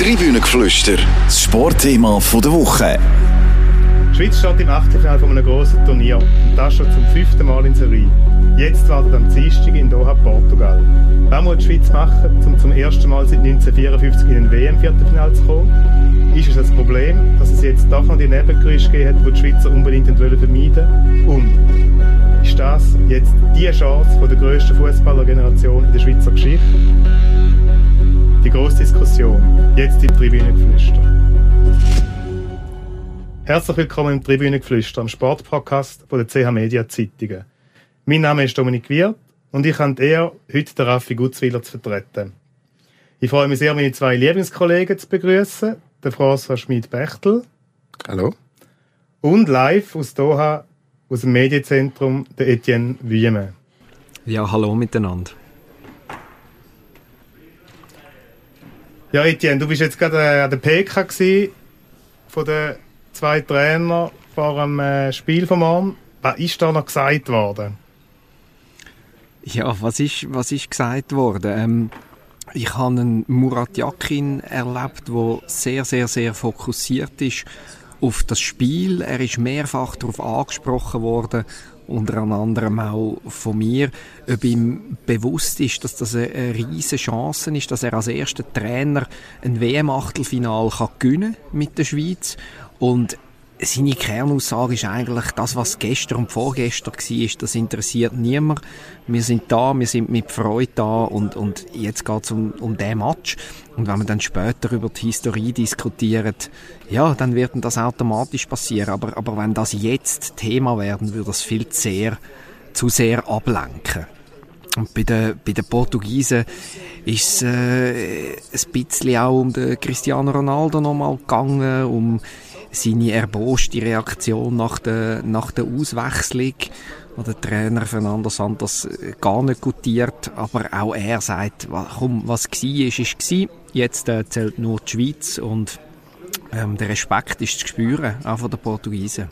Tribünengeflüster, das Sportthema der Woche. Die Schweiz steht im Achtelfinale von einem grossen Turnier und das schon zum fünften Mal in Serie. Jetzt wartet am Dienstag in Doha Portugal. Was muss die Schweiz machen, um zum ersten Mal seit 1954 in ein WM-Viertelfinale zu kommen? Ist es das Problem, dass es jetzt doch noch die Nebengeräusche gegeben hat, die die Schweizer unbedingt vermeiden wollen? Und ist das jetzt die Chance von der grössten Fußballergeneration in der Schweizer Geschichte? Die grosse Diskussion. Jetzt im Tribünengeflüster. Herzlich willkommen im Tribünengeflüster, am Sportpodcast von der CH Media Zeitungen. Mein Name ist Dominik Wirt und ich habe eher heute den Raffi Gutzwiller zu vertreten. Ich freue mich sehr, meine zwei Lieblingskollegen zu begrüßen, den François Schmid-Bechtel. Hallo. Und live aus Doha, aus dem Medienzentrum, der Etienne Wüme. Ja, hallo miteinander. Ja, Etienne, du bist jetzt gerade äh, an der PK von den zwei Trainern vor dem äh, Spiel vom Morgen. Was ist da noch gesagt worden? Ja, was ist, was ist gesagt worden? Ähm, ich habe einen Murat Yakin erlebt, der sehr, sehr, sehr fokussiert ist auf das Spiel. Er ist mehrfach darauf angesprochen worden, unter anderem auch von mir, ob ihm bewusst ist, dass das eine, riesige Chance ist, dass er als erster Trainer ein WM-Achtelfinal gewinnen kann mit der Schweiz. Und seine Kernaussage ist eigentlich, das, was gestern und vorgestern war, das interessiert niemand. Wir sind da, wir sind mit Freude da und, und jetzt geht es um, um den Match. Und wenn wir dann später über die Historie diskutieren, ja, dann wird das automatisch passieren. Aber, aber wenn das jetzt Thema werden, würde das viel zu sehr, zu sehr ablenken. Und bei den, bei den Portugiesen ist es äh, ein bisschen auch um den Cristiano Ronaldo nochmal gegangen, um seine erboste Reaktion nach der, nach der Auswechslung, wo der Trainer Fernando Santos äh, gar nicht gutiert, aber auch er sagt, komm, was war, ist, ist war. Jetzt äh, zählt nur die Schweiz und ähm, der Respekt ist zu spüren, auch von den Portugiesen.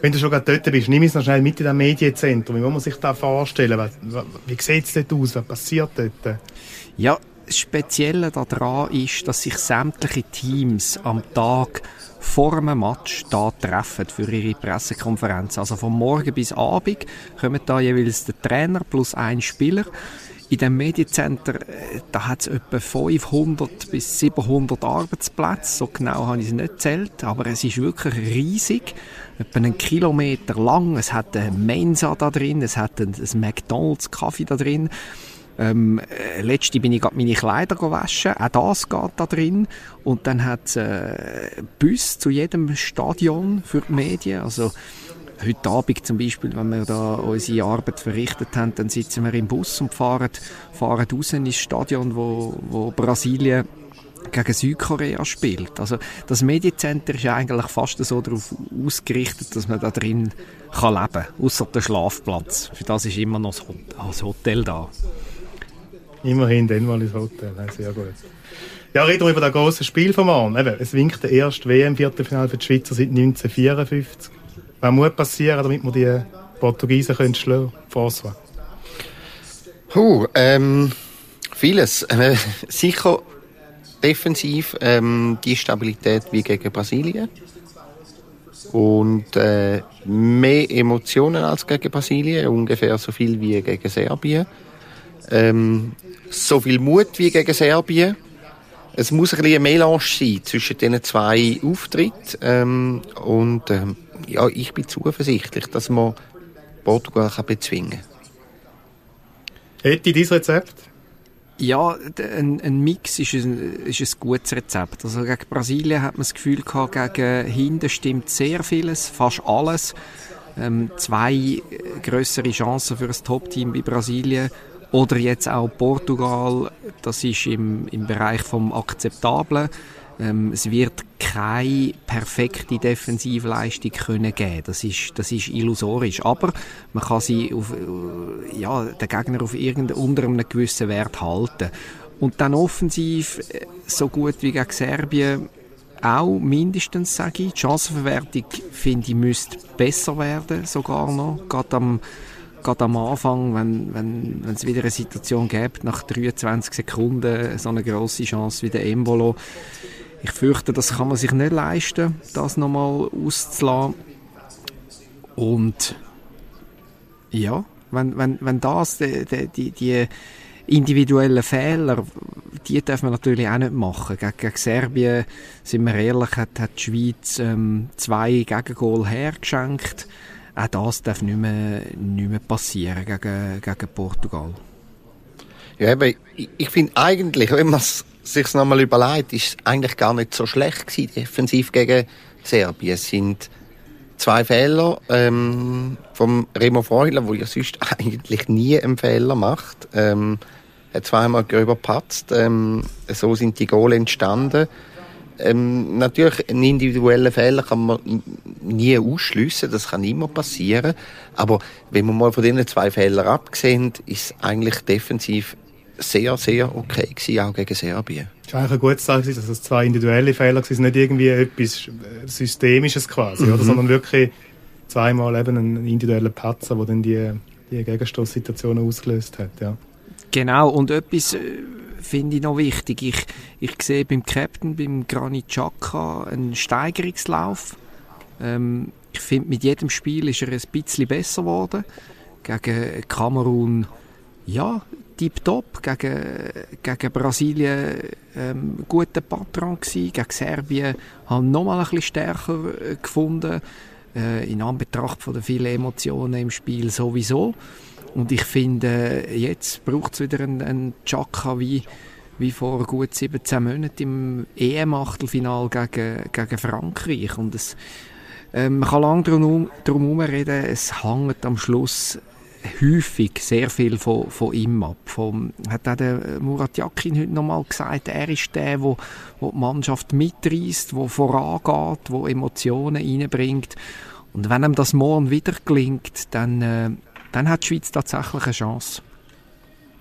Wenn du schon gerade dort bist, nimm es noch schnell mit in das Medienzentrum. Wie muss man sich das vorstellen? Wie sieht es dort aus? Was passiert dort? Ja, Spezielle daran ist, dass sich sämtliche Teams am Tag vor einem Match da treffen für ihre Pressekonferenz. Also von morgen bis abend kommen da jeweils der Trainer plus ein Spieler. In dem Mediencenter, äh, da hat es etwa 500 bis 700 Arbeitsplätze. So genau habe ich es nicht zählt, aber es ist wirklich riesig. Etwa einen Kilometer lang. Es hat eine Mensa da drin, es hat ein McDonalds Kaffee da drin. Ähm, äh, letzte bin ich gerade meine Kleider waschen. Auch das geht da drin. Und dann hat es äh, Bus zu jedem Stadion für die Medien. Also heute Abend zum Beispiel, wenn wir da unsere Arbeit verrichtet haben, dann sitzen wir im Bus und fahren, fahren raus ins Stadion, wo, wo Brasilien gegen Südkorea spielt. Also das Mediencenter ist eigentlich fast so darauf ausgerichtet, dass man da drin kann leben kann, außer der Schlafplatz. Für das ist immer noch das Hotel da. Immerhin dann mal ins Hotel. Sehr gut. Ja, reden wir über das große Spiel vom Abend. es winkt der erste WM-Viertelfinale für die Schweizer seit 1954. Was muss passieren, damit wir die Portugiesen können schlagen können? Huh, ähm, vieles. Äh, sicher defensiv ähm, die Stabilität wie gegen Brasilien. Und äh, mehr Emotionen als gegen Brasilien, ungefähr so viel wie gegen Serbien. Ähm, so viel Mut wie gegen Serbien. Es muss ein bisschen ein Melange sein zwischen diesen zwei Auftritten. Ähm, und ähm, ja, ich bin zuversichtlich, dass man Portugal kann bezwingen kann. Hätte dein Rezept? Ja, ein, ein Mix ist ein, ist ein gutes Rezept. Also gegen Brasilien hat man das Gefühl gehabt, gegen hinten stimmt sehr vieles, fast alles. Ähm, zwei größere Chancen für das Top-Team bei Brasilien oder jetzt auch Portugal, das ist im, im Bereich vom Akzeptablen. Ähm, es wird keine perfekte Defensivleistung können geben. Das ist, das ist illusorisch. Aber man kann sie auf, äh, ja, den Gegner auf irgendeinem, unter einem gewissen Wert halten. Und dann offensiv, äh, so gut wie gegen Serbien, auch mindestens, sage ich. Die Chancenverwertung, finde ich, müsste besser werden, sogar noch. Gerade am gerade am Anfang, wenn, wenn, wenn es wieder eine Situation gibt, nach 23 Sekunden so eine grosse Chance wie der Embolo. Ich fürchte, das kann man sich nicht leisten, das nochmal auszulassen. Und ja, wenn, wenn, wenn das die, die, die individuellen Fehler, die dürfen wir natürlich auch nicht machen. Gegen, gegen Serbien, sind wir ehrlich, hat, hat die Schweiz ähm, zwei Gegengol hergeschenkt. Auch das darf nicht mehr, nicht mehr passieren gegen, gegen Portugal. Ja, aber ich, ich finde eigentlich, wenn man es sich nochmal überlegt, ist es eigentlich gar nicht so schlecht gewesen, defensiv gegen Serbien. Es sind zwei Fehler ähm, vom Remo Freuler, wo ja sonst eigentlich nie einen Fehler macht. Ähm, hat zweimal gröber gepatzt. Ähm, so sind die Goal entstanden. Ähm, natürlich, einen individuellen Fehler kann man nie ausschliessen, das kann immer passieren. Aber wenn man mal von diesen zwei Fehlern abgesehen, ist eigentlich defensiv sehr, sehr okay gewesen, auch gegen Serbien. Es war eigentlich ein gutes Zeichen, dass es zwei individuelle Fehler waren, nicht irgendwie etwas Systemisches quasi, mhm. oder? sondern wirklich zweimal eben einen individuellen Patzer, der dann die, die Gegenstoßsituation ausgelöst hat. Ja. Genau, und etwas äh, finde ich noch wichtig. Ich, ich sehe beim Captain, beim Granit Xhaka, einen Steigerungslauf. Ähm, ich finde, mit jedem Spiel ist er ein bisschen besser geworden. Gegen Kamerun, ja, tipptopp. Gegen, gegen Brasilien ähm, guter Patron gewesen. Gegen Serbien haben noch mal ein bisschen stärker äh, gefunden. Äh, in Anbetracht von den vielen Emotionen im Spiel sowieso. Und ich finde, jetzt braucht es wieder einen, einen Chaka wie, wie vor gut 17 Monaten im EM-Achtelfinal gegen, gegen Frankreich. Und es, ähm, man kann lange darum, darum reden, es hängt am Schluss häufig sehr viel von, von ihm ab. Vom, hat auch der Murat Yakin heute nochmal gesagt, er ist der, der, der die Mannschaft mitreißt, der vorangeht, der Emotionen reinbringt. Und wenn ihm das morgen wieder gelingt, dann, äh, dann hat die Schweiz tatsächlich eine Chance.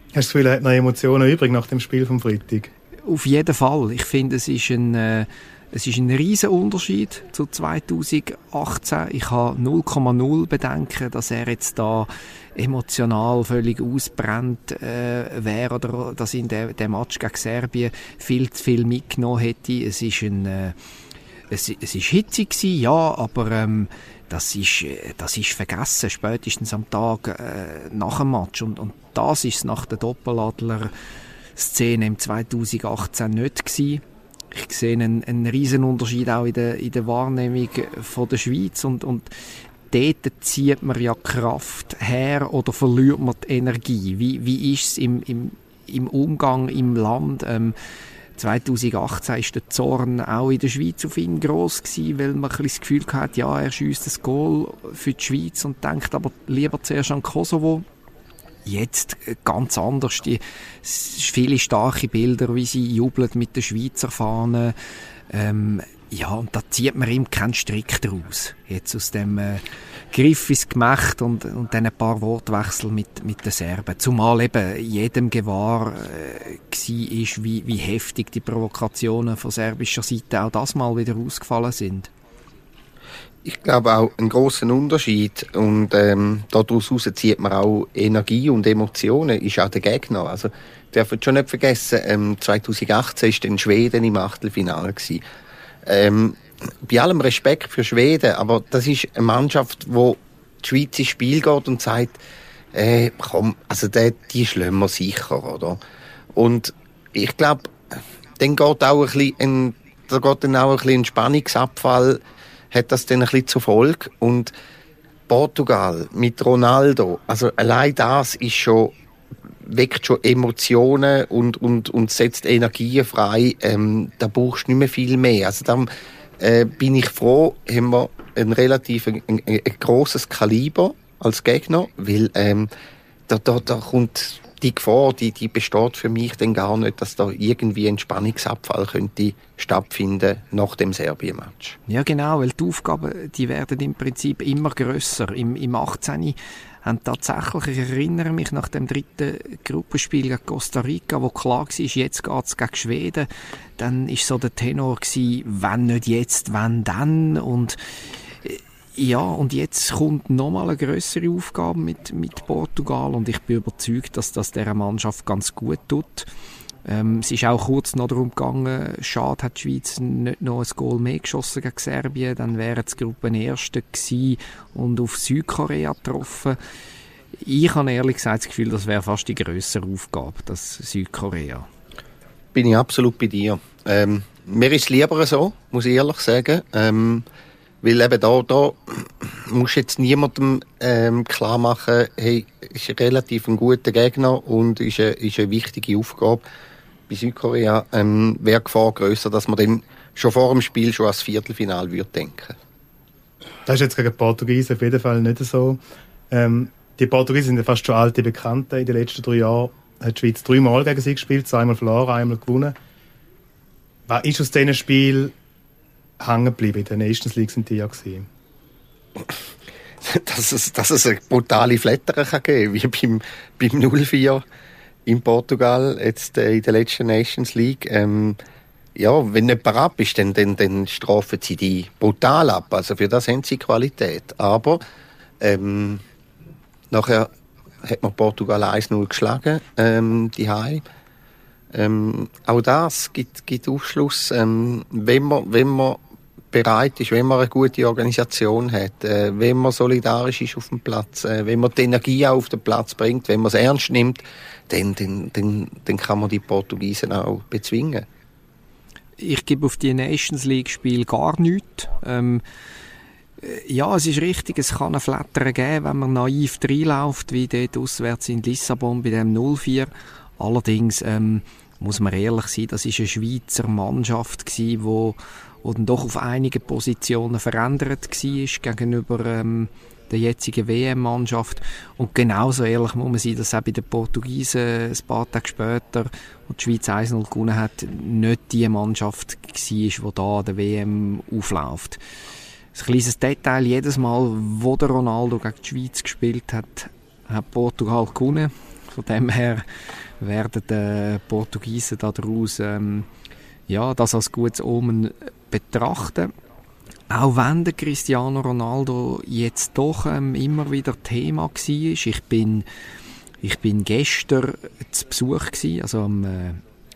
Hast du das Gefühl, er hat noch Emotionen übrig nach dem Spiel vom Freitag? Auf jeden Fall. Ich finde, es ist ein, äh, es ist ein riesen Unterschied zu 2018. Ich habe 0,0 Bedenken, dass er jetzt da emotional völlig ausbrennt äh, wäre oder dass in der, der Match gegen Serbien viel zu viel mitgenommen hätte. Es ist ein äh, es, es ist hitzig gewesen, ja, aber ähm, das ist, äh, das ist vergessen, spätestens am Tag äh, nach dem Match. Und, und das ist nach der Doppeladler-Szene im 2018 nicht gewesen. Ich sehe einen, einen riesen Unterschied auch in der, in der Wahrnehmung von der Schweiz und, und dort zieht man ja Kraft her oder verliert man die Energie. Wie, wie ist es im, im, im Umgang im Land? Ähm, 2018 ist der Zorn auch in der Schweiz auf ihn gross gewesen, weil man ein das Gefühl hatte, ja, er schießt das Goal für die Schweiz und denkt aber lieber zuerst an Kosovo. Jetzt äh, ganz anders. Die, viele starke Bilder, wie sie jubelt mit der Schweizer Fahne. Ähm, ja, und da zieht man ihm keinen Strick draus. Jetzt aus dem äh, Griff Gemacht und, und dann ein paar Wortwechsel mit, mit den Serben. Zumal eben jedem gewahr äh, war, wie, wie heftig die Provokationen von serbischer Seite auch das mal wieder ausgefallen sind. Ich glaube auch einen großen Unterschied und ähm, daraus zieht man auch Energie und Emotionen, ist auch der Gegner. Also dürfen schon nicht vergessen, ähm, 2018 ist dann Schweden im Achtelfinale. Ähm, bei allem Respekt für Schweden, aber das ist eine Mannschaft, wo die Schweiz ins Spiel geht und sagt, äh, komm, also die, die schlagen wir sicher, oder? Und ich glaube, dann geht auch ein bisschen, ein, da geht dann auch ein bisschen ein Spannungsabfall, hat das dann ein bisschen zur Folge und Portugal mit Ronaldo, also allein das ist schon weckt schon Emotionen und, und, und setzt Energien frei. Ähm, da brauchst du nicht mehr viel mehr. Also dann äh, bin ich froh, haben wir ein relativ ein, ein, ein grosses Kaliber als Gegner, weil ähm, da, da, da kommt die Gefahr, die, die besteht für mich dann gar nicht, dass da irgendwie ein Spannungsabfall könnte stattfinden nach dem Serbien-Match. Ja, genau, weil die Aufgaben, die werden im Prinzip immer grösser. Im, im 18 haben tatsächlich, ich erinnere mich nach dem dritten Gruppenspiel gegen Costa Rica, wo klar war, jetzt geht es gegen Schweden, dann ist so der Tenor gewesen, wenn nicht jetzt, wenn dann und äh, ja, und jetzt kommt nochmal eine größere Aufgabe mit, mit Portugal und ich bin überzeugt, dass das dieser Mannschaft ganz gut tut. Ähm, es ist auch kurz noch darum gegangen, schade hat die Schweiz nicht noch ein Goal mehr geschossen gegen Serbien, dann wären die Gruppenerste gewesen und auf Südkorea getroffen. Ich habe ehrlich gesagt das Gefühl, das wäre fast die größere Aufgabe, das Südkorea. Bin ich absolut bei dir. Ähm, mir ist es lieber so, muss ich ehrlich sagen. Ähm, weil eben da, da muss jetzt niemandem ähm, klar machen, hey, ist relativ guter Gegner und ist eine, ist eine wichtige Aufgabe. Bei Südkorea ähm, wäre die Gefahr grösser, dass man dann schon vor dem Spiel schon als Viertelfinal würde denken. Das ist jetzt gegen die Portugiesen auf jeden Fall nicht so. Ähm, die Portugiesen sind ja fast schon alte Bekannte. In den letzten drei Jahren hat die Schweiz dreimal gegen sie gespielt, zweimal verloren, einmal gewonnen. Was ist aus diesen Spielen hängen geblieben? In der Nations League sind die ja gesehen. dass es, dass es eine brutale Flatter kann geben wie beim, beim 0-4 in Portugal, jetzt äh, in der letzten Nations League. Ähm, ja, wenn nicht ab ist, dann, dann, dann strafen sie die brutal ab. Also für das haben sie Qualität. Aber ähm, nachher hat man Portugal 1-0 geschlagen, ähm, die Heim. Ähm, auch das gibt, gibt Aufschluss, ähm, wenn man, wenn man bereit ist, wenn man eine gute Organisation hat, äh, wenn man solidarisch ist auf dem Platz, äh, wenn man die Energie auf den Platz bringt, wenn man es ernst nimmt, dann, dann, dann, dann kann man die Portugiesen auch bezwingen. Ich gebe auf die Nations League Spiel gar nichts. Ähm, äh, ja, es ist richtig, es kann ein Flattern geben, wenn man naiv reinläuft, wie dort auswärts in Lissabon bei dem 0-4. Allerdings ähm, muss man ehrlich sein, das ist eine Schweizer Mannschaft gewesen, wo, wo doch auf einige Positionen verändert war gegenüber ähm, der jetzigen WM-Mannschaft. Und genauso ehrlich muss man sein, dass auch bei den Portugiesen ein paar Tage später, wo die Schweiz 1-0 gewonnen hat, nicht die Mannschaft war, die da an der WM aufläuft. Ein kleines Detail, jedes Mal, wo der Ronaldo gegen die Schweiz gespielt hat, hat Portugal gewonnen. Von dem her werden die Portugiesen daraus ähm, ja, das als gutes Omen betrachten. Auch wenn der Cristiano Ronaldo jetzt doch ähm, immer wieder Thema war, ich bin, ich bin gestern zu Besuch gewesen, also am, äh,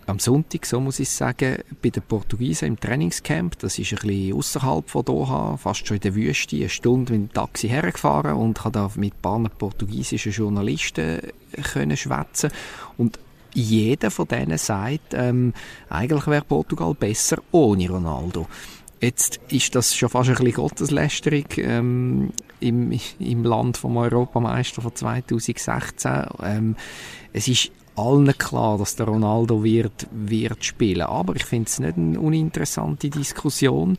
am Sonntag, so muss ich sagen, bei den Portugiesen im Trainingscamp. Das ist ein bisschen außerhalb von Doha, fast schon in der Wüste, eine Stunde mit dem Taxi hergefahren und habe da mit ein paar portugiesischen Journalisten äh, können schwätzen und jeder von denen sagt, ähm, eigentlich wäre Portugal besser ohne Ronaldo. Jetzt ist das schon fast ein bisschen Gotteslästerung ähm, im, im Land vom Europameister von 2016. Ähm, es ist allen klar, dass der Ronaldo wird, wird spielen. Aber ich finde es nicht eine uninteressante Diskussion.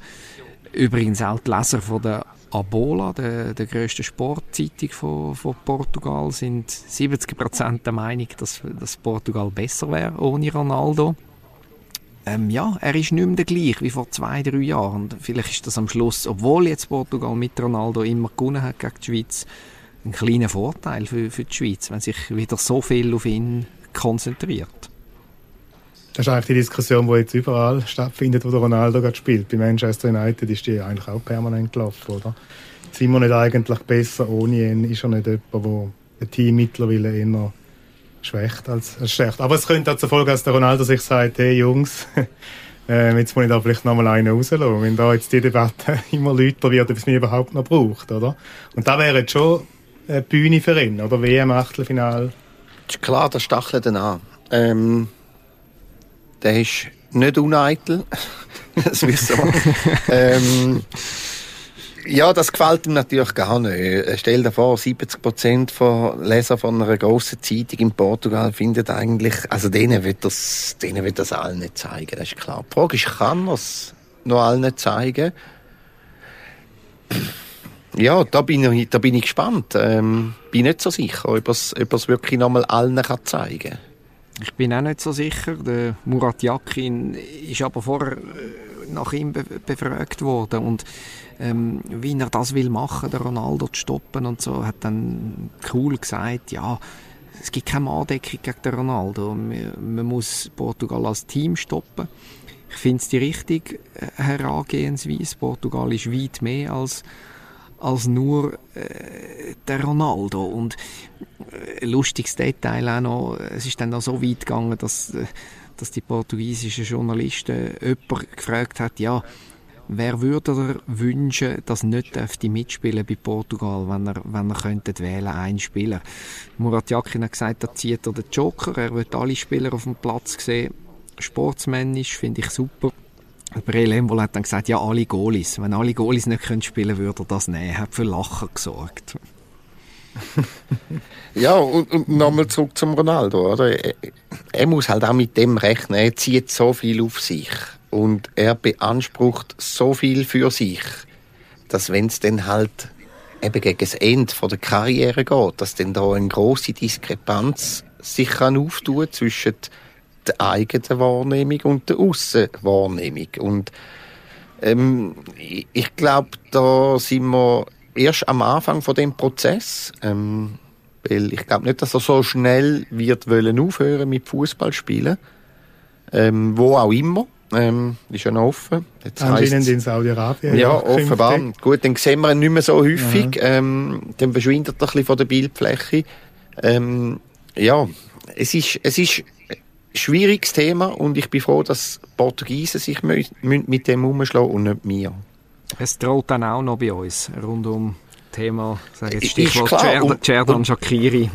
Übrigens auch die Leser von der Abola, der, der grössten Sportzeitung von, von Portugal, sind 70% der Meinung, dass, dass Portugal besser wäre ohne Ronaldo. Ähm, ja, er ist nicht mehr der gleiche wie vor zwei, drei Jahren. Und vielleicht ist das am Schluss, obwohl jetzt Portugal mit Ronaldo immer gewonnen hat gegen die Schweiz, ein kleiner Vorteil für, für die Schweiz, wenn sich wieder so viel auf ihn konzentriert. Das ist eigentlich die Diskussion, die jetzt überall stattfindet, wo der Ronaldo gerade spielt. Bei Manchester United ist die eigentlich auch permanent gelaufen, oder? Sind wir nicht eigentlich besser ohne ihn? Ist er nicht jemand, der ein Team mittlerweile eher schwächt als, stärkt? Aber es könnte dazu folgen, dass der Ronaldo sich sagt, hey Jungs, äh, jetzt muss ich da vielleicht nochmal einen rauslassen, wenn da jetzt die Debatte immer lauter wird, ob es mich überhaupt noch braucht, oder? Und da wäre jetzt schon eine Bühne für ihn, oder? WM-Achtelfinal. Ist klar, der stachelt dann an. Ähm der ist nicht uneitel. das wissen wir. ähm, ja, das gefällt ihm natürlich gar nicht. Stell dir vor, 70 Prozent von Leser von einer grossen Zeitung in Portugal finden eigentlich, also denen wird das, denen wird das allen nicht zeigen, das ist klar. Die Frage ist, kann er es noch allen nicht zeigen? Ja, da bin ich, da bin ich gespannt. Ähm, bin nicht so sicher, ob er es wirklich noch mal allen kann zeigen kann. Ich bin auch nicht so sicher. Der Murat Yakin ist aber vorher äh, nach ihm be befragt worden und ähm, wie er das will machen, der Ronaldo zu stoppen und so, hat dann cool gesagt, ja, es gibt keine Andeckung gegen den Ronaldo. Man muss Portugal als Team stoppen. Ich finde es die richtige äh, Herangehensweise. Portugal ist weit mehr als als nur äh, der Ronaldo. Und äh, lustiges Detail auch noch, es ist dann auch so weit gegangen, dass, äh, dass die portugiesischen Journalisten jemand gefragt hat, ja, wer würde er wünschen, dass nicht dürfte mitspielen bei Portugal, wenn er, wenn er könnte wählen, einen Spieler. Murat Yakin hat gesagt, da zieht er den Joker, er wird alle Spieler auf dem Platz sehen. Sportsmännisch finde ich super. Brel Embol hat dann gesagt, ja, alle Goalies. Wenn alle Goalies nicht können spielen würde er das nehmen. Hat für Lachen gesorgt. ja, und, und nochmal zurück zum Ronaldo. Oder? Er, er, muss halt auch mit dem rechnen. Er zieht so viel auf sich. Und er beansprucht so viel für sich, dass wenn es dann halt eben gegen das Ende der Karriere geht, dass dann da eine große Diskrepanz sich kann auftun zwischen der eigenen Wahrnehmung und der Aussenwahrnehmung. Und ähm, ich, glaube, da sind wir erst am Anfang von dem Prozess. Ähm, weil ich glaube nicht, dass er so schnell wird wollen aufhören mit Fußballspielen, ähm, wo auch immer. Ähm, ist ja noch offen. Jetzt Anscheinend in Saudi-Arabien. Ja, offenbar. Gut, dann sehen wir ihn nicht mehr so häufig. Ähm, dann verschwindet er ein bisschen von der Bildfläche. Ähm, ja, es ist, es ist schwieriges Thema und ich bin froh, dass Portugiesen sich mit dem umschlagen und nicht mir. Es droht dann auch noch bei uns rund um Thema, sage jetzt Stichwort Cerdan Shakiri.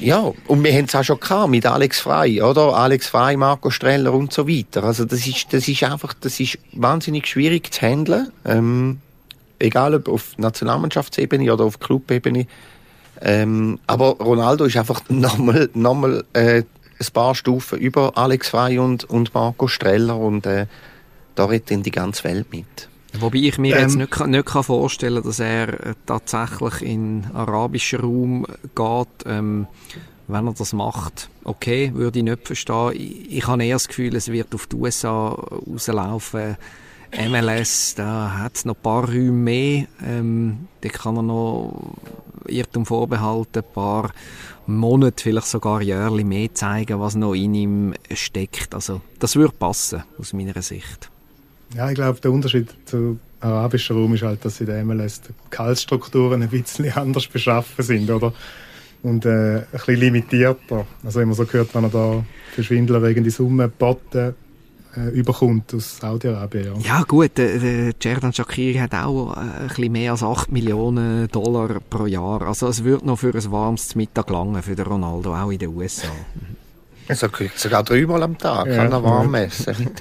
Ja, und wir haben es auch schon gehabt mit Alex Frey, oder? Alex Frey, Marco Streller und so weiter. Also das ist, das ist einfach, das ist wahnsinnig schwierig zu handeln. Ähm, egal ob auf Nationalmannschaftsebene oder auf Clubebene. Ähm, aber Ronaldo ist einfach nochmal, nochmal, äh, ein paar Stufen über Alex Frey und, und Marco Streller und äh, da redet dann die ganze Welt mit. Wobei ich mir ähm, jetzt nicht, nicht kann vorstellen kann, dass er äh, tatsächlich in arabischen Raum geht, ähm, wenn er das macht. Okay, würde ich nicht verstehen. Ich, ich habe eher das Gefühl, es wird auf die USA rauslaufen. MLS, da hat es noch ein paar Räume mehr. Ähm, da kann er noch Irrtum vorbehalten, ein paar Monate, vielleicht sogar jährlich mehr zeigen, was noch in ihm steckt. Also das würde passen, aus meiner Sicht. Ja, ich glaube, der Unterschied zu arabischen Raum ist halt, dass in der MLS die Gehaltsstrukturen ein bisschen anders beschaffen sind, oder? Und äh, ein bisschen limitierter. Also wenn man so gehört, wenn er da für Schwindler wegen die Summe boten äh, überkommt aus Saudi-Arabien. Ja. ja gut, der, der Cerdan Shakiri hat auch äh, ein bisschen mehr als 8 Millionen Dollar pro Jahr. Also es wird noch für ein warmes Mittag langen für den Ronaldo, auch in den USA. Also kriegt sogar dreimal am Tag, ja, kann er warm essen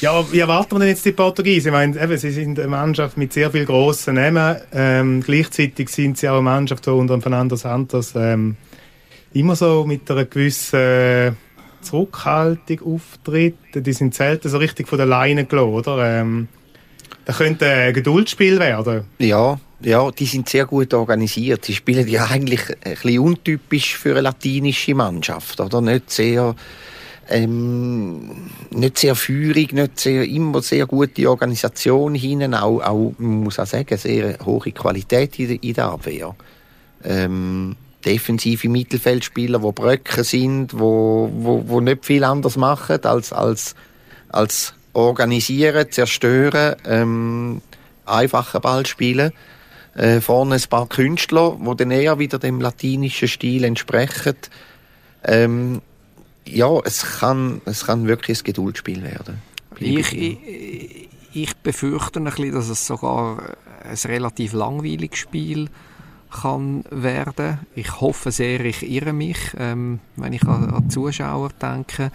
Ja, wie erwarten wir denn jetzt die Portugiesen? Ich meine, eben, sie sind eine Mannschaft mit sehr vielen grossen Namen. Ähm, gleichzeitig sind sie auch eine Mannschaft, die unter Fernando Santos ähm, immer so mit einer gewissen Zurückhaltung auftritt. Die sind selten so richtig von der Leine gelassen, oder? Ähm, das könnte ein Geduldsspiel werden. Ja, ja, die sind sehr gut organisiert. Sie spielen ja eigentlich ein bisschen untypisch für eine latinische Mannschaft, oder? Nicht sehr ähm, nicht sehr führig, nicht sehr, immer sehr gute Organisation hinten, auch, auch, muss auch sagen, sehr hohe Qualität in, in der Abwehr. Ähm, defensive Mittelfeldspieler, wo Bröcke sind, wo, wo, wo nicht viel anders machen als, als, als organisieren, zerstören, ähm, einfachen Ball spielen. Äh, vorne ein paar Künstler, die dann eher wieder dem latinischen Stil entsprechen. Ähm, ja, es kann, es kann wirklich ein Geduldsspiel werden. Ich, ich, ich, befürchte ein bisschen, dass es sogar ein relativ langweiliges Spiel kann werden. Ich hoffe sehr, ich irre mich, ähm, wenn ich an, an Zuschauer denke.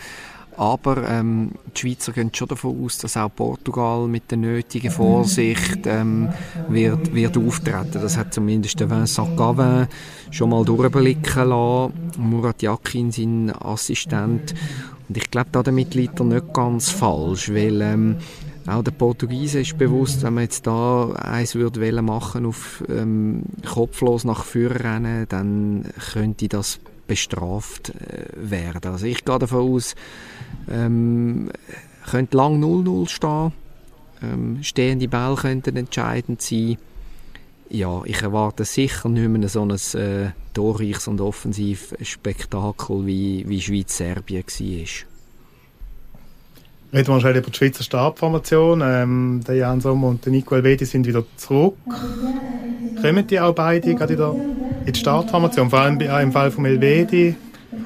Aber ähm, die Schweizer gehen schon davon aus, dass auch Portugal mit der nötigen Vorsicht ähm, wird, wird auftreten. Das hat zumindest Vincent Gavin schon mal durchblicken lassen. Murat Yakin, sein Assistent. Und ich glaube, damit liegt er nicht ganz falsch, weil ähm, auch der Portugiese ist bewusst, wenn man jetzt da eins würde machen auf ähm, kopflos nach vorne rennen, dann könnte das bestraft äh, werden. Also ich gehe davon aus, ähm, könnte lang 0-0 stehen. Ähm, stehende Bälle könnten entscheidend sein. Ja, ich erwarte sicher nicht mehr so ein äh, torreiches und offensives Spektakel wie, wie Schweiz-Serbien war. Reden wir schnell über die Schweizer Startformation. Ähm, der Jan Sommer und der Nico Elvedi sind wieder zurück. Kommen die auch beide gerade in die Startformation? Vor allem im Fall von Elvedi.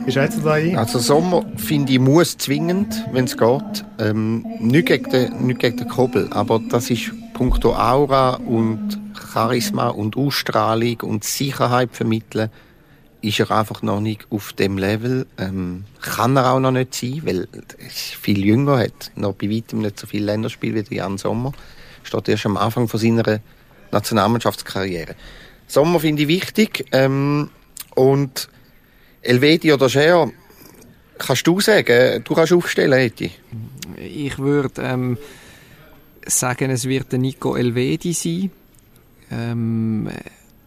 Wie schätzt du da ein? Also Sommer, finde ich, muss zwingend, wenn es geht. Ähm, nicht, gegen den, nicht gegen den Kobel, aber das ist punkto Aura und Charisma und Ausstrahlung und Sicherheit vermitteln, ist er einfach noch nicht auf dem Level. Ähm, kann er auch noch nicht sein, weil er viel jünger, hat noch bei weitem nicht so viele Länderspiele wie Jan Sommer. Steht erst am Anfang von seiner Nationalmannschaftskarriere. Sommer finde ich wichtig. Ähm, und Elvedi oder Scher, kannst du sagen, du kannst aufstellen, Eti? Ich würde ähm, sagen, es wird Nico Elvedi sein. Ähm,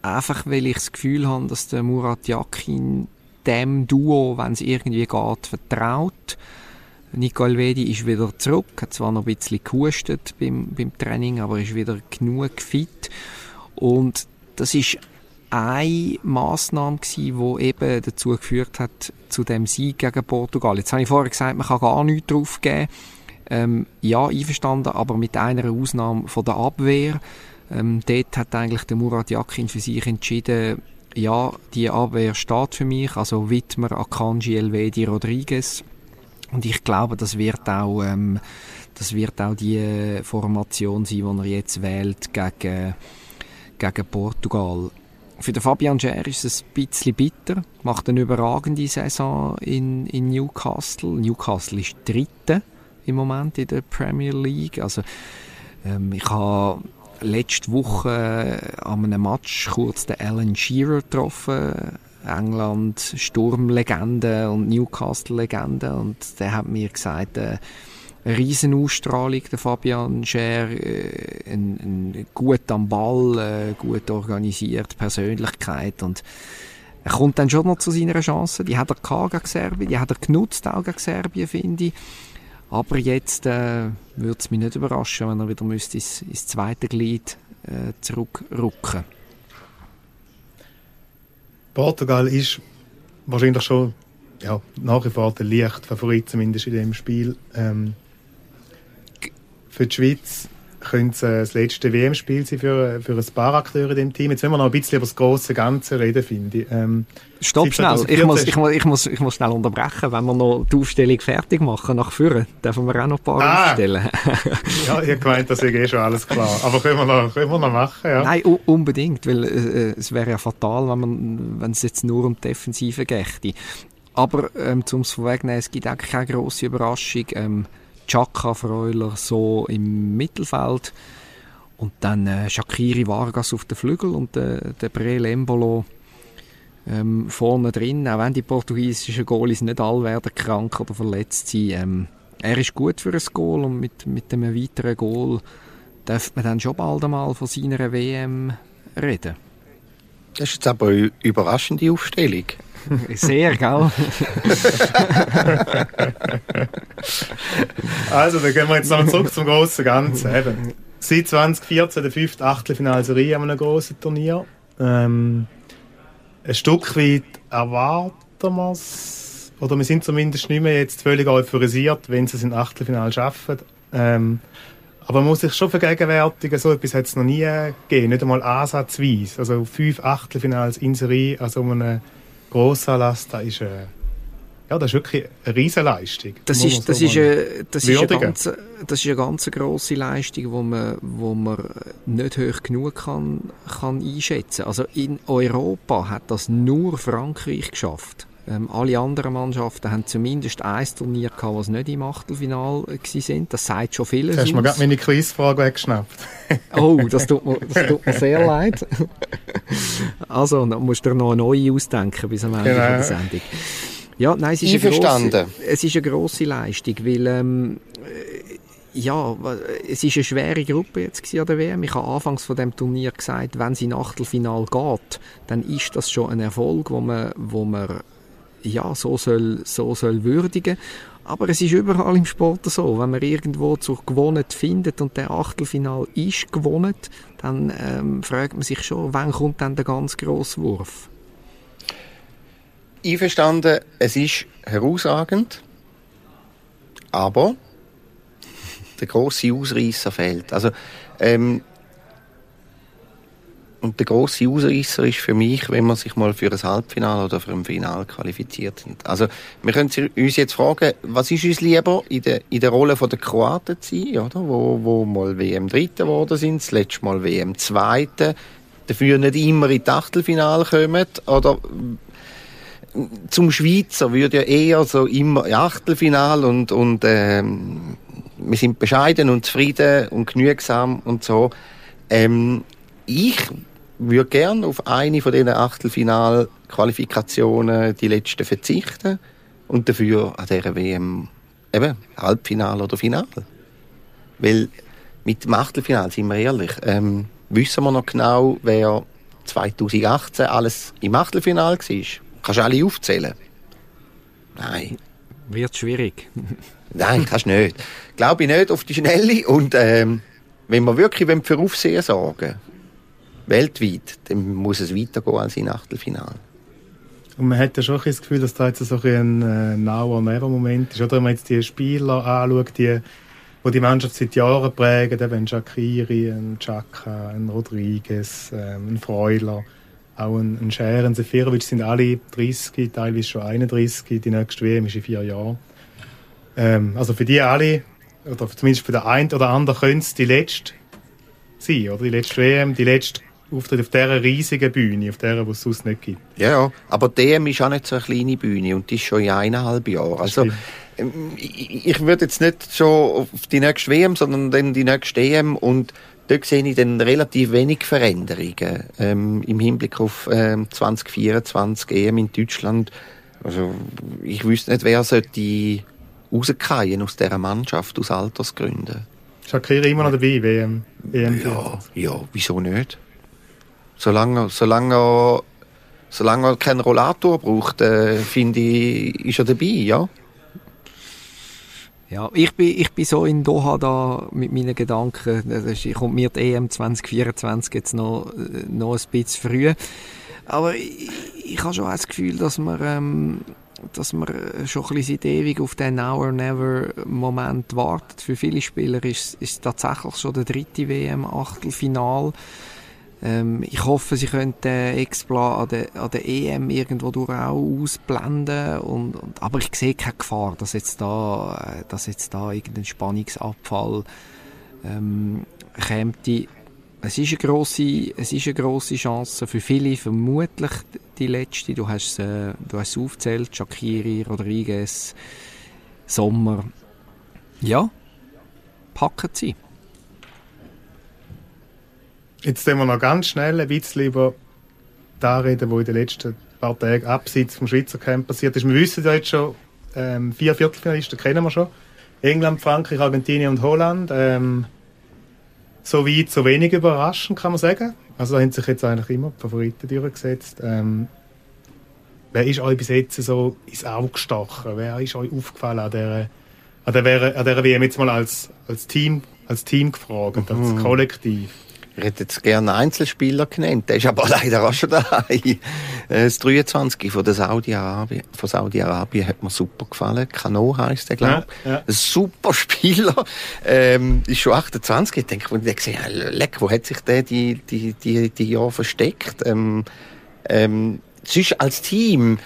einfach weil ich das Gefühl habe, dass der Murat Yakin dem Duo, wenn es irgendwie geht, vertraut. Nico Elvedi ist wieder zurück, hat zwar noch ein bisschen gehustet beim, beim Training, aber ist wieder genug fit. Und das ist eine Massnahme gewesen, die eben dazu geführt hat, zu dem Sieg gegen Portugal. Jetzt habe ich vorher gesagt, man kann gar nichts drauf geben. Ähm, ja, einverstanden, aber mit einer Ausnahme von der Abwehr. Ähm, dort hat eigentlich der Murat Yakin für sich entschieden, ja, die Abwehr steht für mich, also Wittmer, Akanji, Elvedi, Rodriguez. Und ich glaube, das wird auch, ähm, das wird auch die Formation sein, die er jetzt wählt gegen, gegen Portugal. Für den Fabian Scher ist es ein bisschen bitter, macht eine überragende Saison in, in Newcastle. Newcastle ist Dritte im Moment in der Premier League. Also, ähm, ich habe letzte Woche äh, an einem Match kurz den Alan Shearer getroffen, England Sturmlegende und Newcastle-Legende. Und der hat mir gesagt, äh, eine Riesenausstrahlung, der Fabian Scher, äh, ein, ein gut am Ball, äh, gut organisiert, Persönlichkeit. Und er kommt dann schon noch zu seiner Chance, die hat er gehabt gegen Serbien, die hat er genutzt auch gegen Serbien, finde ich. Aber jetzt äh, würde es mich nicht überraschen, wenn er wieder müsste ins, ins zweite Glied äh, zurückrücken Portugal ist wahrscheinlich schon ja, nach wie vor der Lichtfavorit, zumindest in dem Spiel. Ähm, für die Schweiz könnte es äh, das letzte WM-Spiel sein für, für ein paar Akteure in dem Team. Jetzt wollen wir noch ein bisschen über das große Ganze reden, finde ich. Ähm, Stopp schnell, ich muss, ich, muss, ich, muss, ich muss schnell unterbrechen. Wenn wir noch die Aufstellung fertig machen, nach vorne, dürfen wir auch noch ein paar ah. aufstellen. ja, ihr gemeint, das ist eh schon alles klar. Aber können wir noch, können wir noch machen, ja? Nein, unbedingt, weil äh, es wäre ja fatal, wenn, man, wenn es jetzt nur um die Defensive geht. Aber ähm, zum es vorwegnehmen, es gibt eigentlich keine grosse Überraschung. Ähm, Chaka Freuler so im Mittelfeld und dann äh, Shakiri Vargas auf den Flügel und äh, der Brel Embolo ähm, vorne drin, auch wenn die portugiesischen Goalies nicht alle werden krank oder verletzt sind. Ähm, er ist gut für ein Goal und mit, mit einem weiteren Goal darf man dann schon bald einmal von seiner WM reden. Das ist jetzt aber eine überraschende Aufstellung. Sehr, gell? also, dann gehen wir jetzt noch zurück zum grossen Ganzen. Eben. Seit 2014 der fünfte Achtelfinalserie an einem grossen Turnier. Ähm, ein Stück weit erwarten wir es. Oder wir sind zumindest nicht mehr jetzt völlig euphorisiert, wenn sie es in Achtelfinal schaffen. Ähm, aber man muss sich schon vergegenwärtigen, so etwas hat es noch nie gegeben, nicht einmal ansatzweise. Also fünf Achtelfinals in Serie an so einem Grossanlass, das ist, äh, ja, das ist wirklich eine Riesenleistung. Das ist, das, so ist eine, das, ist eine ganz, das ist eine ganz grosse Leistung, wo man, wo man nicht hoch genug kann, kann einschätzen. Also in Europa hat das nur Frankreich geschafft. Ähm, alle anderen Mannschaften haben zumindest ein Turnier gehabt, was nicht im Achtelfinal waren. Das sagt schon vieles Hast du mir gerade meine Quizfrage weggeschnappt? oh, das tut, mir, das tut mir sehr leid. also, dann musst du dir noch eine neue ausdenken bis am Ende genau. der Sendung. Ja, nein, es ist, eine grosse, es ist eine grosse Leistung, weil ähm, ja, es ist eine schwere Gruppe jetzt an der WM. Ich habe anfangs von dem Turnier gesagt, wenn sie in Achtelfinal geht, dann ist das schon ein Erfolg, wo man, wo man ja, so soll, so soll würdigen. Aber es ist überall im Sport so. Wenn man irgendwo zur gewonnen findet und der Achtelfinal ist gewonnen, dann ähm, fragt man sich schon, wann kommt dann der ganz grosse Wurf? Einverstanden, es ist herausragend, aber der große Ausreißer fehlt. Also, ähm, und der große Ausreißer ist für mich, wenn man sich mal für ein Halbfinale oder für ein Finale qualifiziert sind. Also wir können uns jetzt fragen, was ist uns lieber in der, in der Rolle der Kroaten zu sein, oder? Wo, wo mal WM Dritte geworden sind, das letzte Mal WM Zweite, dafür nicht immer in das Achtelfinale kommen, oder zum Schweizer würde ja eher so immer Achtelfinal und, und ähm, wir sind bescheiden und zufrieden und genügsam und so. Ähm, ich würde gerne auf eine von diesen Achtelfinal-Qualifikationen die letzte verzichten und dafür an dieser WM eben Halbfinale oder Finale. Weil mit dem Achtelfinal, sind wir ehrlich, ähm, wissen wir noch genau, wer 2018 alles im Achtelfinal war. Kannst du alle aufzählen? Nein. Wird schwierig. Nein, kannst du nicht. Glaube ich nicht auf die Schnelle. Und ähm, wenn wir wirklich für Aufsehen sorgen, weltweit, dann muss es weitergehen als im Achtelfinale. Und man hat ja schon das Gefühl, dass da jetzt so ein äh, Now-or-Never-Moment ist. Oder wenn man jetzt die Spieler anschaut, die, die die Mannschaft seit Jahren prägen, eben ein Shakiri, ein Chaka, ein Rodriguez, ähm, ein Freuler, auch ein, ein Scher, ein Sefirovic sind alle 30, teilweise schon 31. Die nächste WM ist in vier Jahren. Ähm, also für die alle, oder zumindest für den einen oder anderen, könnte es die letzte sein, oder? Die letzte WM, die letzte Auftritt auf dieser riesigen Bühne, auf der, die es sonst nicht gibt. Ja, ja. aber DM ist auch nicht so eine kleine Bühne und die ist schon in eineinhalb Jahren. Also, ähm, ich, ich würde jetzt nicht schon auf die nächste WM, sondern dann die nächste EM und dort sehe ich dann relativ wenig Veränderungen ähm, im Hinblick auf ähm, 2024 EM in Deutschland. Also ich wüsste nicht, wer sollte rausgehen aus dieser Mannschaft aus Altersgründen. Shakira immer noch dabei, WM. WM ja, ja, wieso nicht? Solange, solange, er, solange er keinen Rollator braucht, äh, finde ich, ist er dabei, ja. Ja, ich bin, ich bin so in Doha da mit meinen Gedanken. Das ist, ich komme mir die EM 2024 jetzt noch, noch ein bisschen früh. Aber ich, ich habe schon das Gefühl, dass man, ähm, dass man schon ein bisschen seit ewig auf den Now or Never Moment wartet. Für viele Spieler ist es tatsächlich schon der dritte WM-Achtelfinal. Ähm, ich hoffe, sie können den Exploit an der, an der EM irgendwo durch auch ausblenden. Und, und, aber ich sehe keine Gefahr, dass jetzt da, äh, dass jetzt da irgendein Spannungsabfall ähm, kommt. Es ist, eine grosse, es ist eine grosse Chance für viele, vermutlich die letzte. Du hast, äh, du hast es aufgezählt, Shakiri, Rodriguez, Sommer. Ja, packen sie. Jetzt wollen wir noch ganz schnell ein bisschen über das reden, was in den letzten paar Tagen abseits vom Schweizer Camp passiert ist. Wir wissen ja jetzt schon, ähm, vier Viertelfinalisten kennen wir schon. England, Frankreich, Argentinien und Holland. Ähm, so weit, so wenig überraschend, kann man sagen. Also da haben sich jetzt eigentlich immer die Favoriten durchgesetzt. Ähm, wer ist euch bis jetzt so ins Auge gestochen? Wer ist euch aufgefallen an dieser, an der, an der WM jetzt mal als, als Team, als Team gefragt, als mhm. Kollektiv? Ich hätte jetzt gerne Einzelspieler genannt, der ist aber leider auch schon daheim. Äh, das 23 von Saudi-Arabien, von Saudi-Arabien hat mir super gefallen. Kano heisst der, glaube ich. Ja, ja. Ein super Spieler. Ähm, ist schon 28. Ich denke, ich gesehen leck, wo hat sich der die, die, die, die Jahre versteckt? Ähm, ähm, sonst als Team,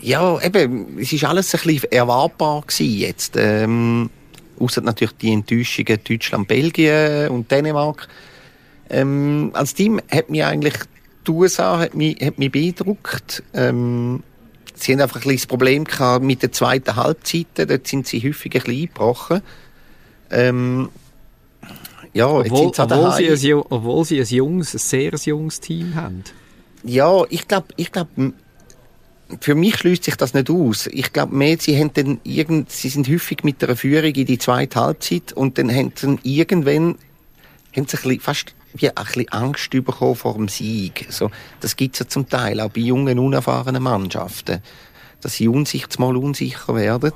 ja, eben, es ist alles ein bisschen erwartbar gewesen jetzt. Ähm, außer natürlich die Enttäuschungen Deutschland, Belgien und Dänemark. Ähm, als Team hat mich eigentlich die USA hat mich, hat mich beeindruckt. Ähm, sie haben einfach ein bisschen das Problem gehabt mit der zweiten Halbzeit. Dort sind sie häufig ein bisschen eingebrochen. Ähm, ja, obwohl, jetzt obwohl, sie ein, obwohl sie ein junges, ein sehr junges Team haben. Ja, ich glaube, ich glaub, für mich schließt sich das nicht aus. Ich glaube mehr, sie haben dann irgend, sie sind häufig mit der Führung in die zweite Halbzeit und dann haben sie irgendwann, haben sie ein bisschen, fast wie ein bisschen Angst bekommen vor dem Sieg. So, das gibt's ja zum Teil auch bei jungen, unerfahrenen Mannschaften, dass sie unsichtbar mal unsicher werden.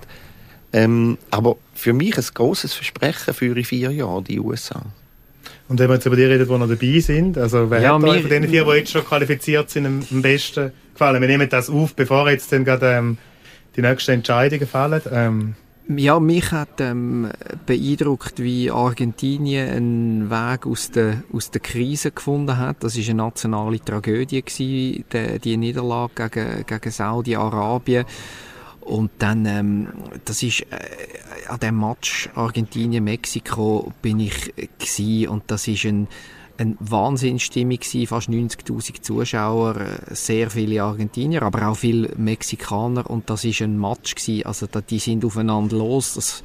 Ähm, aber für mich ein großes Versprechen für in vier Jahre die USA. Und wenn wir jetzt über die reden, die noch dabei sind, also wer ja, hat von den vier, die jetzt schon qualifiziert sind, am besten gefallen? Wir nehmen das auf, bevor jetzt dann gerade ähm, die nächsten Entscheidungen fallen. Ähm, Ja, mich hat ähm, beeindruckt, wie Argentinien einen Weg aus der, aus der Krise gefunden hat. Das ist eine nationale Tragödie gewesen, die, die Niederlage gegen, gegen Saudi-Arabien. Und dann, ähm, das ist, äh, an dem Match Argentinien-Mexiko bin ich gewesen, und das ist ein, eine Wahnsinnsstimmung gewesen, fast 90.000 Zuschauer, äh, sehr viele Argentinier, aber auch viele Mexikaner. Und das ist ein Match gewesen, also die sind aufeinander los, das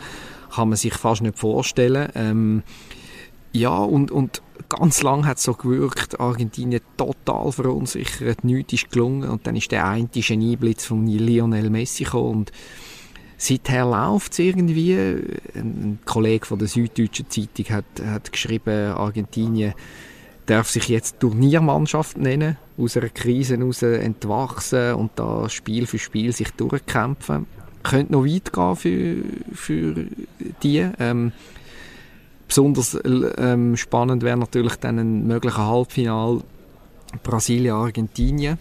kann man sich fast nicht vorstellen. Ähm, ja, und, und ganz lang hat es so gewirkt, Argentinien total verunsichert, nichts ist gelungen. Und dann ist der eine Genieblitz von Lionel Messi gekommen und seither läuft es irgendwie. Ein Kollege von der Süddeutschen Zeitung hat, hat geschrieben, Argentinien darf sich jetzt Turniermannschaft nennen, aus einer Krise heraus entwachsen und da Spiel für Spiel sich durchkämpfen. Könnte noch weit gehen für, für die. Ähm, besonders ähm, spannend wäre natürlich dann ein möglicher Halbfinal Brasilien-Argentinien.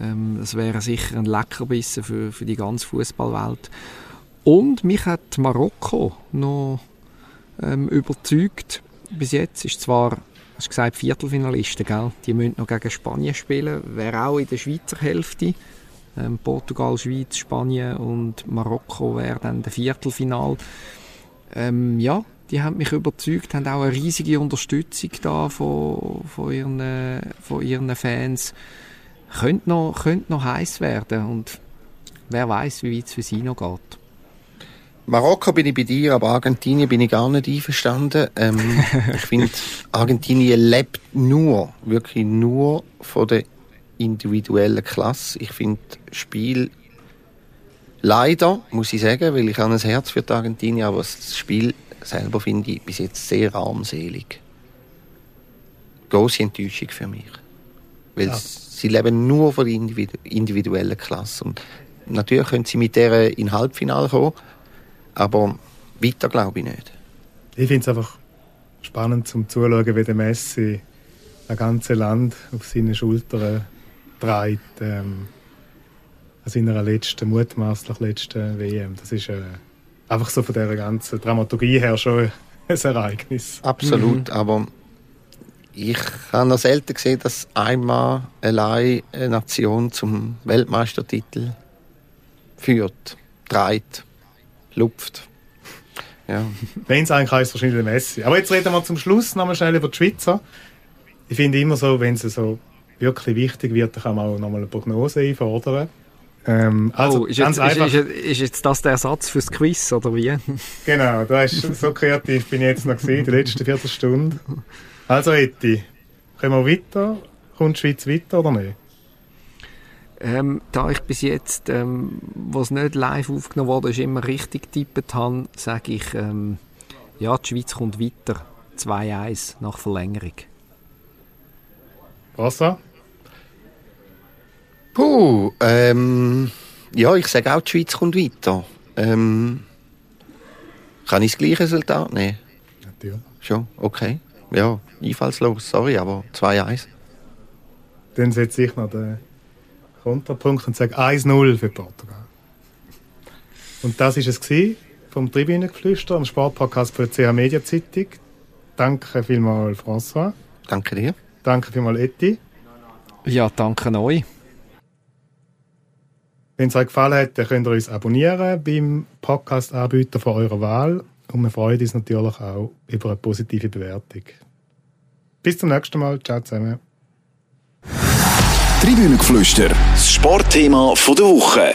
Ähm, das wäre sicher ein Leckerbissen für, für die ganze Fußballwelt. Und mich hat Marokko noch ähm, überzeugt. Bis jetzt ist zwar hast gesagt, Viertelfinalisten, gell? Die müssen noch gegen Spanien spielen. Wäre auch in der Schweizer Hälfte. Ähm, Portugal, Schweiz, Spanien und Marokko wäre dann der Viertelfinal. Ähm, ja, die haben mich überzeugt, haben auch eine riesige Unterstützung da von, von, ihren, von ihren Fans. Könnte noch, könnte noch heiß werden und wer weiß, wie weit es für sie noch geht. Marokko bin ich bei dir, aber Argentinien bin ich gar nicht einverstanden. Ähm, ich finde, Argentinien lebt nur, wirklich nur von der individuellen Klasse. Ich finde Spiel leider, muss ich sagen, weil ich habe ein Herz für die Argentinien, aber das Spiel selber finde ich bis jetzt sehr armselig. Große Enttäuschung für mich. Weil ja. Sie leben nur von der individuellen Klasse. Und natürlich können sie mit der in Halbfinale kommen, aber weiter glaube ich nicht. Ich finde es einfach spannend zum Zuschauen, wie der Messi ein ganzes Land auf seine Schultern trägt. Ähm, an seiner letzten, mutmaßlich letzten WM. Das ist äh, einfach so von der ganzen Dramaturgie her schon ein Ereignis. Absolut, mhm. aber ich habe noch selten gesehen, dass einmal allein eine Nation zum Weltmeistertitel führt, trägt lupft. Ja. Wenn es eigentlich heißt, wahrscheinlich der Messi. Aber jetzt reden wir zum Schluss nochmal schnell über die Schweizer. Ich finde immer so, wenn es so wirklich wichtig wird, dann kann man auch nochmal eine Prognose einfordern. Ähm, also, oh, ist, jetzt, ist, ist, ist, jetzt das der Ersatz fürs Quiz, oder wie? Genau, du hast, so kreativ bin ich jetzt noch gesehen, die letzte Viertelstunde. Also, Eti, können wir weiter? Kommt die Schweiz weiter oder nicht? Ähm, da ich bis jetzt, ähm, was nicht live aufgenommen wurde, ist immer richtig getippt habe, sage ich, ähm, ja, die Schweiz kommt weiter. 2-1 nach Verlängerung. Wasser? Puh, ähm, ja, ich sage auch, die Schweiz kommt weiter. Ähm, kann ich das gleiche Resultat nehmen? Natürlich. Schon, okay. Ja, einfallslos, sorry, aber 2-1. Dann setze ich noch den Kontrapunkt und sage 1-0 für Portugal. Und das ist es gewesen vom Tribünengeflüster am Sportpodcast für die CH Media Zeitung. Danke vielmals, François. Danke dir. Danke vielmals, Eti. Ja, danke euch. Wenn es euch gefallen hat, dann könnt ihr uns abonnieren beim Podcast-Anbieter von eurer Wahl. Und wir freuen uns natürlich auch über eine positive Bewertung. Bis zum nächsten Mal. Ciao zusammen. Tribünengeflüster, das Sportthema der Woche.